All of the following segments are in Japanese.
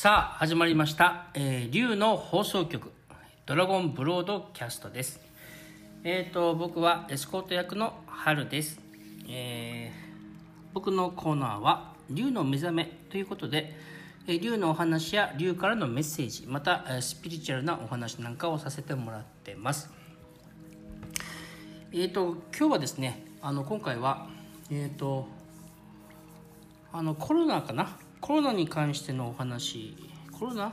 さあ、始まりました。えー、竜の放送局、ドラゴンブロードキャストです。えっ、と、僕はエスコート役の春です。えー僕のコーナーは、竜の目覚めということで、えー竜のお話や竜からのメッセージ、また、えースピリチュアルなお話なんかをさせてもらってます。えっ、と、今日はですね、あの、今回は、えっ、と、あのコロナかなコロナに関してのお話。コロナ？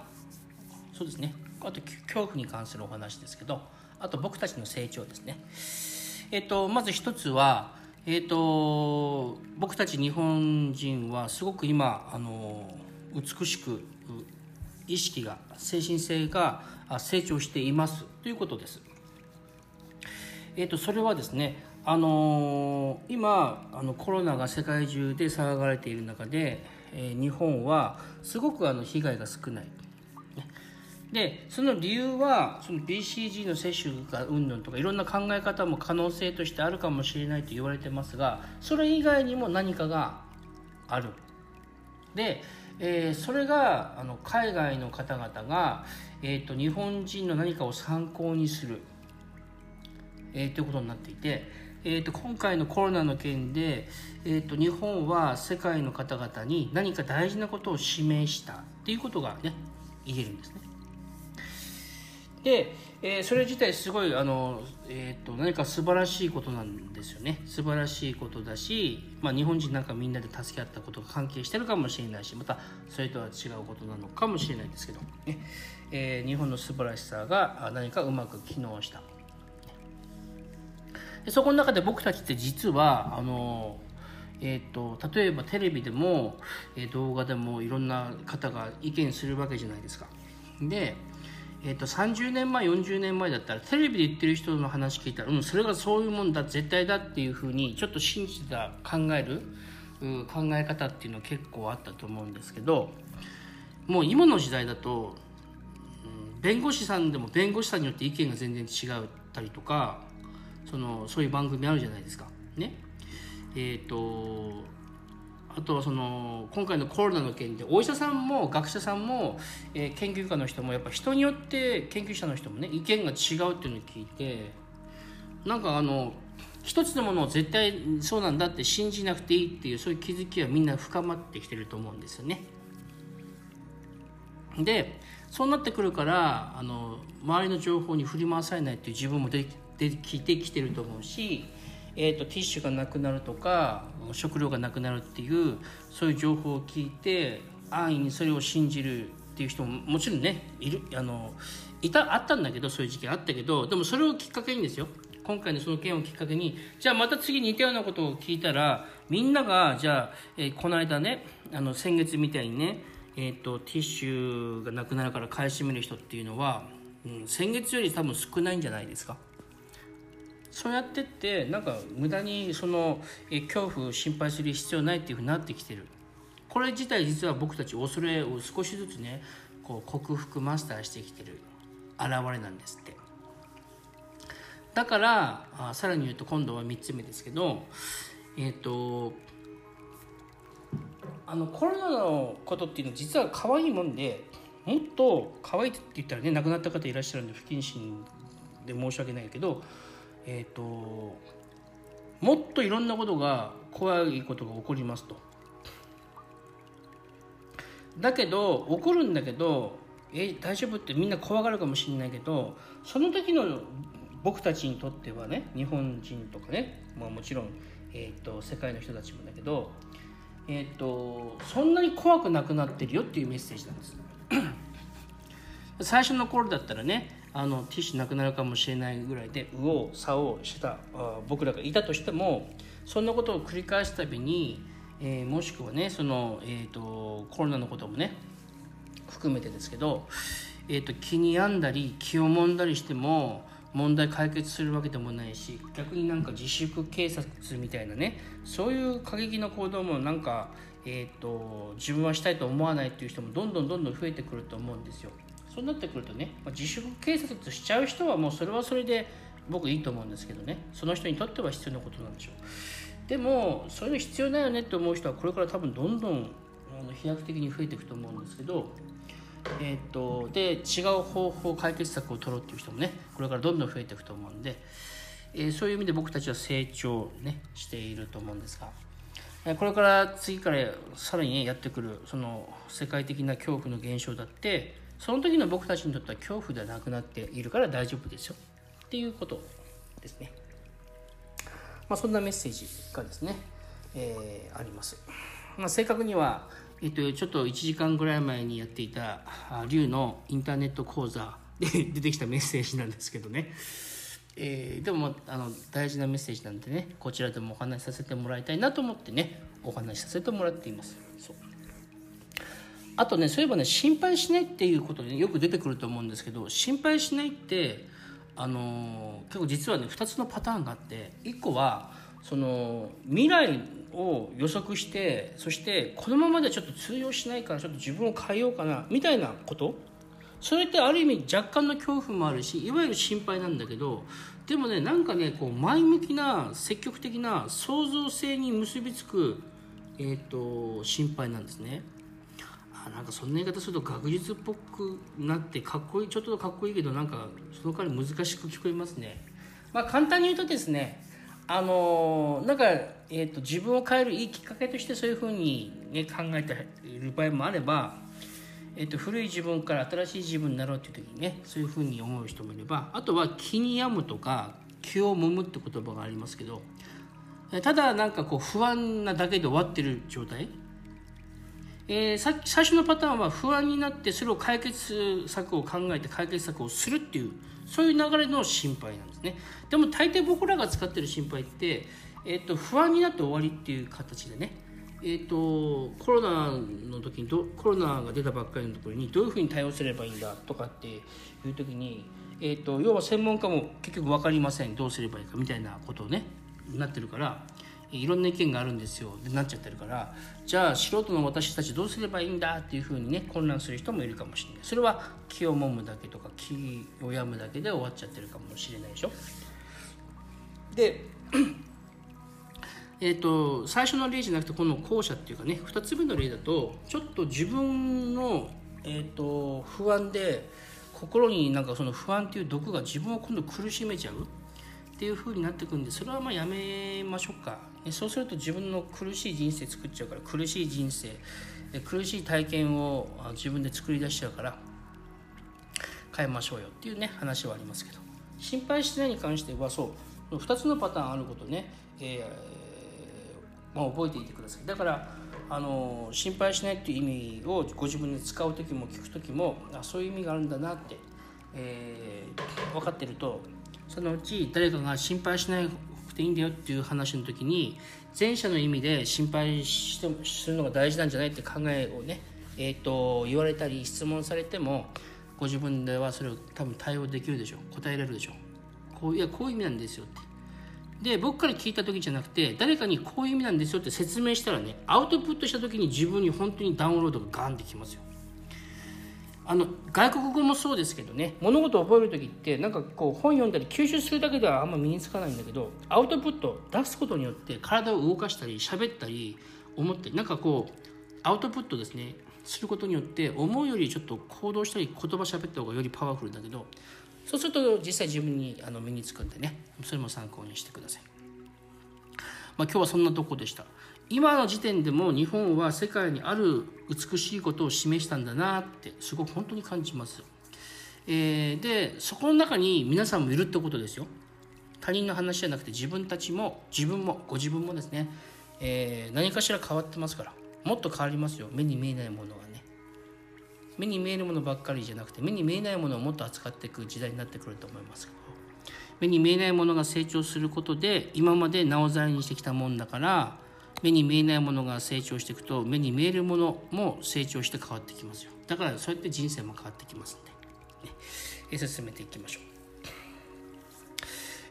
そうですね。あと恐怖に関するお話ですけど。あと僕たちの成長ですね。えっ、とまず一つはえっ、と僕たち日本人はすごく今あの美しく意識が精神性が成長していますということです。えー、とそれはですね、あのー今あのコロナが世界中で騒がれている中で、えー日本はすごくあの被害が少ない。でその理由はその BCG の接種がうんぬんとかいろんな考え方も可能性としてあるかもしれないと言われてますがそれ以外にも何かがあるで、えーそれがあの海外の方々が、えー、と日本人の何かを参考にするえーということになっていて、えー、と今回のコロナの件で、えー、と日本は世界の方々に何か大事なことを示したっていうことがね言えるんですね。で、えーそれ自体すごいあの、えー、と何か素晴らしいことなんですよね。素晴らしいことだし、まあ、日本人なんかみんなで助け合ったことが関係してるかもしれないしまたそれとは違うことなのかもしれないですけど、ね。えー日本の素晴らしさが何かうまく機能した。でそこの中で僕たちって実はあの、えー、と例えばテレビでも、えー動画でもいろんな方が意見するわけじゃないですか。で、えー、と30年前40年前だったらテレビで言ってる人の話聞いたら、うん、それがそういうもんだ絶対だっていうふうにちょっと信じてた考える考え方っていうのは結構あったと思うんですけどもう今の時代だとうん弁護士さんでも弁護士さんによって意見が全然違ったりとかそのそういう番組あるじゃないですか。ね。えっ、とあとはその今回のコロナの件でお医者さんも学者さんも、えー研究家の人もやっぱ人によって研究者の人もね意見が違うっていうのを聞いてなんかあの一つのものを絶対そうなんだって信じなくていいっていうそういう気づきはみんな深まってきてると思うんですよね。でそうなってくるからあの周りの情報に振り回されないっていう自分も出て出てきてきてると思うし、えー、とティッシュがなくなるとか食料がなくなるっていうそういう情報を聞いて安易にそれを信じるっていう人ももちろんねいるあのいたあったんだけどそういう時期あったけどでもそれをきっかけにですよ。今回のその件をきっかけにじゃあまた次似たようなことを聞いたらみんながじゃあ、えーこの間ねあの先月みたいにねえー、とティッシュがなくなるから買い占める人っていうのは、うん、先月より多分少ないんじゃないですか。そうやってってなんか無駄にそのえ恐怖心配する必要ないっていうふうになってきてる。これ自体実は僕たち恐れを少しずつねこう克服マスターしてきてる。現れなんですって。だからあさらに言うと今度は3つ目ですけどえっ、とあのコロナのことっていうのは実は可愛いもんでもっと可愛いって言ったらね亡くなった方いらっしゃるんで不謹慎で申し訳ないけどえっ、ともっといろんなことが怖いことが起こりますと。だけど起こるんだけどえ大丈夫ってみんな怖がるかもしれないけどその時の僕たちにとってはね日本人とかね、まあ、もちろん、えー、と世界の人たちもだけど、えー、とそんなに怖くなくなってるよっていうメッセージなんです。最初の頃だったらねあのティッシュなくなるかもしれないぐらいで右往左往してた僕らがいたとしてもそんなことを繰り返すたびに、えーもしくはねその、えー、とコロナのこともね含めてですけど、えー、と気に病んだり気をもんだりしても問題解決するわけでもないし逆になんか自粛警察みたいなねそういう過激な行動もなんか、えー、と自分はしたいと思わないっていう人もどんどんどんどん増えてくると思うんですよ。そうなってくるとね、ま自粛警察としちゃう人はもうそれはそれで僕いいと思うんですけどねその人にとっては必要なことなんでしょうでもそういうの必要ないよねって思う人はこれから多分どんどん、飛躍的に増えていくと思うんですけど、えー、っとで違う方法解決策を取ろうっていう人もねこれからどんどん増えていくと思うんで、えー、そういう意味で僕たちは成長、ね、していると思うんですが。これから次からさらに、ね、やってくるその世界的な恐怖の現象だってその時の僕たちにとっては恐怖ではなくなっているから大丈夫ですよっていうことですね。まあ、そんなメッセージがですね、えー、あります。まあ、正確には、えっと、ちょっと1時間ぐらい前にやっていた龍のインターネット講座で 出てきたメッセージなんですけどね、えー、でもあの大事なメッセージなんでねこちらでもお話しさせてもらいたいなと思ってねお話しさせてもらっていますそうあとねそういえばね心配しないっていうことで、よく出てくると思うんですけど心配しないってあの結構実はね2つのパターンがあって1個はその未来を予測してそしてこのままでちょっと通用しないからちょっと自分を変えようかなみたいなことそれってある意味若干の恐怖もあるしいわゆる心配なんだけどでもねなんかねこう前向きな積極的な創造性に結びつく、えーと、心配なんですね。あなんかそんな言い方すると学術っぽくなってかっこいいちょっとかっこいいけどなんかその代わり難しく聞こえますね。まあ、簡単に言うとですねあのなんか、えーと、自分を変えるいいきっかけとしてそういうふうに、ね、考えている場合もあればえっと、古い自分から新しい自分になろうっていう時にねそういうふうに思う人もいればあとは気に病むとか気をもむって言葉がありますけどただなんかこう不安なだけで終わってる状態、えー、さ最初のパターンは不安になってそれを解決策を考えて解決策をするっていうそういう流れの心配なんですね。でも大抵僕らが使ってる心配って、えー、と不安になって終わりっていう形でね。えーと、コロナの時にどコロナが出たばっかりのところにどういうふうに対応すればいいんだとかっていう時に、えーと、要は専門家も結局分かりませんどうすればいいかみたいなことをねなってるからいろんな意見があるんですよ。ってなっちゃってるからじゃあ素人の私たちどうすればいいんだっていうふうにね混乱する人もいるかもしれない。それは気をもむだけとか気を病むだけで終わっちゃってるかもしれないでしょ。でえーと、最初の例じゃなくてこの後者っていうかね2つ目の例だとちょっと自分の、えーと、不安で心になんかその不安っていう毒が自分を今度苦しめちゃう。っていう風になってくんでそれはまあやめましょうか。そうすると自分の苦しい人生作っちゃうから苦しい人生苦しい体験を自分で作り出しちゃうから変えましょうよっていうね話はありますけど。心配しないに関してはそう2つのパターンあることね、えーまあ、覚えていてください。だからあの心配しないっていう意味をご自分で使う時も聞く時もあそういう意味があるんだなって、えー、分かってるとそのうち誰かが心配しなくていいんだよっていう話の時に前者の意味で心配してするのが大事なんじゃないって考えをね、えーと、言われたり質問されてもご自分ではそれを多分対応できるでしょう。答えられるでしょう。こういやこういう意味なんですよって。で僕から聞いた時じゃなくて誰かにこういう意味なんですよって説明したらねアウトプットした時に自分に本当にダウンロードがガンってきますよ。あの外国語もそうですけどね物事を覚える時ってなんかこう本読んだり吸収するだけではあんま身につかないんだけどアウトプット出すことによって体を動かしたり喋ったり思ってなんかこうアウトプットですねすることによって思うよりちょっと行動したり言葉喋った方がよりパワフルだけどそうすると実際自分にあの身につくんでねそれも参考にしてください、まあ、今日はそんなとこでした。今の時点でも日本は世界にある美しいことを示したんだなってすごく本当に感じます、えー、でそこの中に皆さんもいるってことですよ。他人の話じゃなくて自分たちも自分もご自分もですね、えー、何かしら変わってますから。もっと変わりますよ。目に見えないものがね。目に見えるものばっかりじゃなくて目に見えないものをもっと扱っていく時代になってくると思います。けど目に見えないものが成長することで今までなおざりにしてきたもんだから目に見えないものが成長していくと目に見えるものも成長して変わってきますよ。だからそうやって人生も変わってきますんで、ね、進めていきましょう。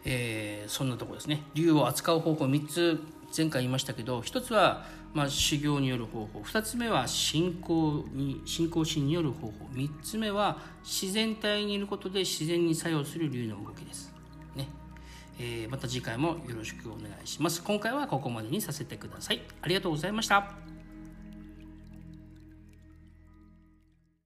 えー、そんなとこですね。竜を扱う方法3つ。前回言いましたけど1つはまあ、修行による方法。2つ目は信仰に信仰心による方法。3つ目は自然体にいることで自然に作用する竜の動きです、えー、また次回もよろしくお願いします。今回はここまでにさせてください。ありがとうございました。